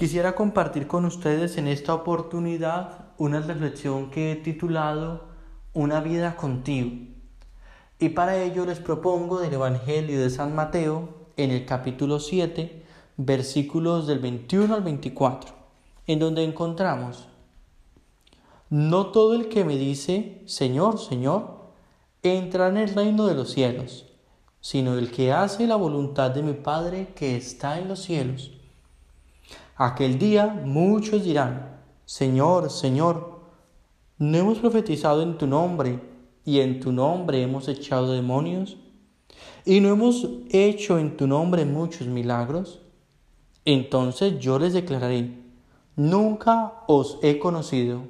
Quisiera compartir con ustedes en esta oportunidad una reflexión que he titulado Una vida contigo. Y para ello les propongo del Evangelio de San Mateo en el capítulo 7, versículos del 21 al 24, en donde encontramos, No todo el que me dice, Señor, Señor, entrará en el reino de los cielos, sino el que hace la voluntad de mi Padre que está en los cielos. Aquel día muchos dirán, Señor, Señor, ¿no hemos profetizado en tu nombre y en tu nombre hemos echado demonios? ¿Y no hemos hecho en tu nombre muchos milagros? Entonces yo les declararé, nunca os he conocido.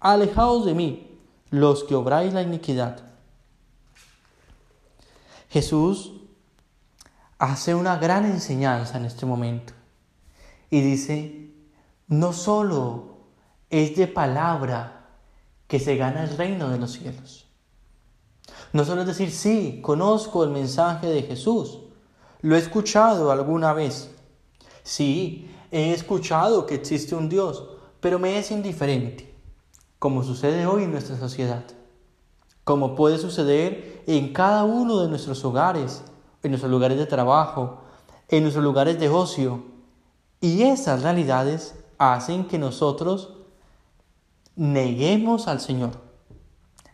Alejaos de mí, los que obráis la iniquidad. Jesús hace una gran enseñanza en este momento y dice, no solo es de palabra que se gana el reino de los cielos. No solo es decir, sí, conozco el mensaje de Jesús, lo he escuchado alguna vez. Sí, he escuchado que existe un Dios, pero me es indiferente, como sucede hoy en nuestra sociedad como puede suceder en cada uno de nuestros hogares, en nuestros lugares de trabajo, en nuestros lugares de ocio. Y esas realidades hacen que nosotros neguemos al Señor,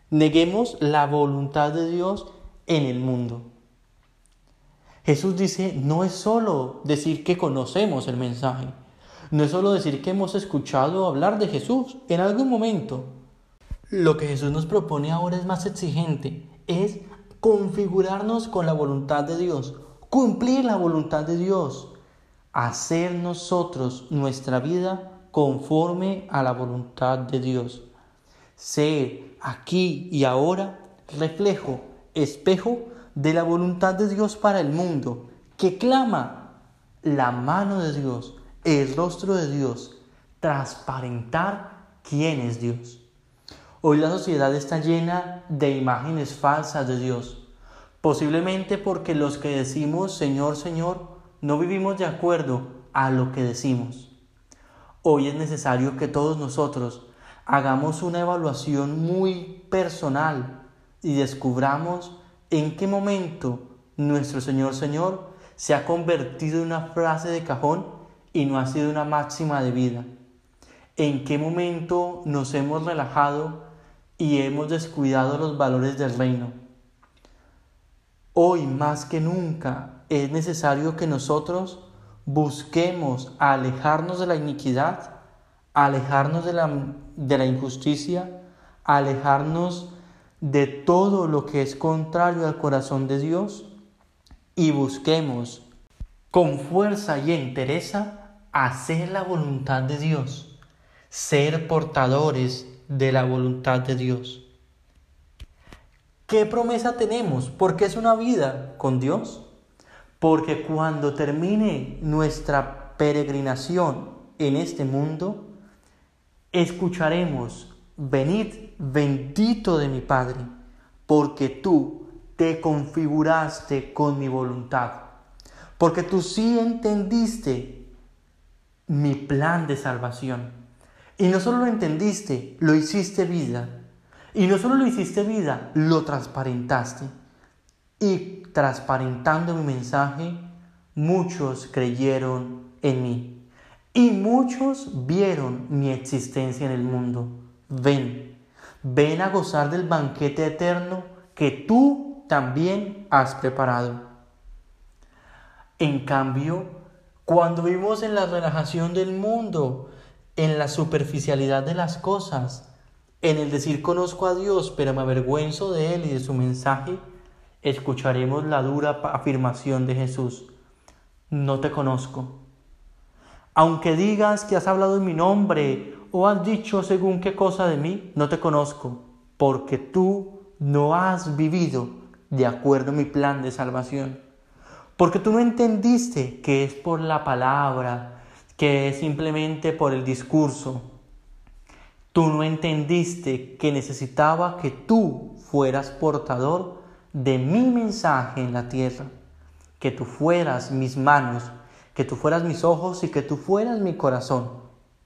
neguemos la voluntad de Dios en el mundo. Jesús dice, no es solo decir que conocemos el mensaje, no es solo decir que hemos escuchado hablar de Jesús en algún momento, lo que Jesús nos propone ahora es más exigente, es configurarnos con la voluntad de Dios, cumplir la voluntad de Dios, hacer nosotros nuestra vida conforme a la voluntad de Dios. Ser aquí y ahora reflejo, espejo de la voluntad de Dios para el mundo, que clama la mano de Dios, el rostro de Dios, transparentar quién es Dios. Hoy la sociedad está llena de imágenes falsas de Dios, posiblemente porque los que decimos Señor, Señor, no vivimos de acuerdo a lo que decimos. Hoy es necesario que todos nosotros hagamos una evaluación muy personal y descubramos en qué momento nuestro Señor, Señor se ha convertido en una frase de cajón y no ha sido una máxima de vida. En qué momento nos hemos relajado y hemos descuidado los valores del reino. Hoy más que nunca es necesario que nosotros busquemos alejarnos de la iniquidad, alejarnos de la, de la injusticia, alejarnos de todo lo que es contrario al corazón de Dios y busquemos con fuerza y entereza hacer la voluntad de Dios, ser portadores de la voluntad de Dios. ¿Qué promesa tenemos? Porque es una vida con Dios. Porque cuando termine nuestra peregrinación en este mundo, escucharemos, venid bendito de mi Padre, porque tú te configuraste con mi voluntad, porque tú sí entendiste mi plan de salvación. Y no solo lo entendiste, lo hiciste vida. Y no solo lo hiciste vida, lo transparentaste. Y transparentando mi mensaje, muchos creyeron en mí. Y muchos vieron mi existencia en el mundo. Ven, ven a gozar del banquete eterno que tú también has preparado. En cambio, cuando vivimos en la relajación del mundo, en la superficialidad de las cosas, en el decir conozco a Dios, pero me avergüenzo de Él y de su mensaje, escucharemos la dura afirmación de Jesús. No te conozco. Aunque digas que has hablado en mi nombre o has dicho según qué cosa de mí, no te conozco, porque tú no has vivido de acuerdo a mi plan de salvación. Porque tú no entendiste que es por la palabra, que es simplemente por el discurso. Tú no entendiste que necesitaba que tú fueras portador de mi mensaje en la tierra, que tú fueras mis manos, que tú fueras mis ojos y que tú fueras mi corazón,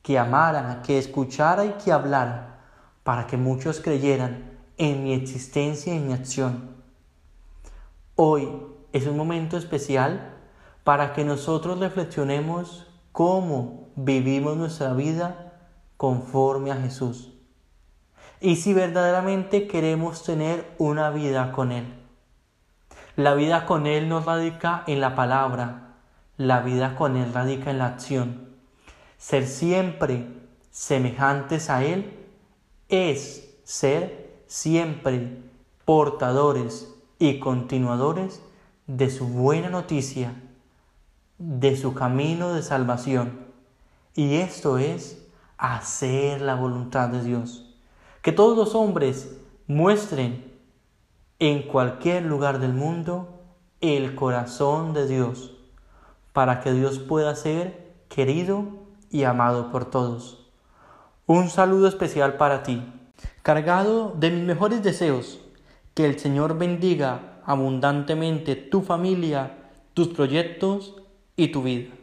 que amara, que escuchara y que hablara, para que muchos creyeran en mi existencia y mi acción. Hoy es un momento especial para que nosotros reflexionemos cómo vivimos nuestra vida conforme a Jesús. Y si verdaderamente queremos tener una vida con Él. La vida con Él nos radica en la palabra, la vida con Él radica en la acción. Ser siempre semejantes a Él es ser siempre portadores y continuadores de su buena noticia, de su camino de salvación. Y esto es hacer la voluntad de Dios. Que todos los hombres muestren en cualquier lugar del mundo el corazón de Dios, para que Dios pueda ser querido y amado por todos. Un saludo especial para ti, cargado de mis mejores deseos. Que el Señor bendiga abundantemente tu familia, tus proyectos y tu vida.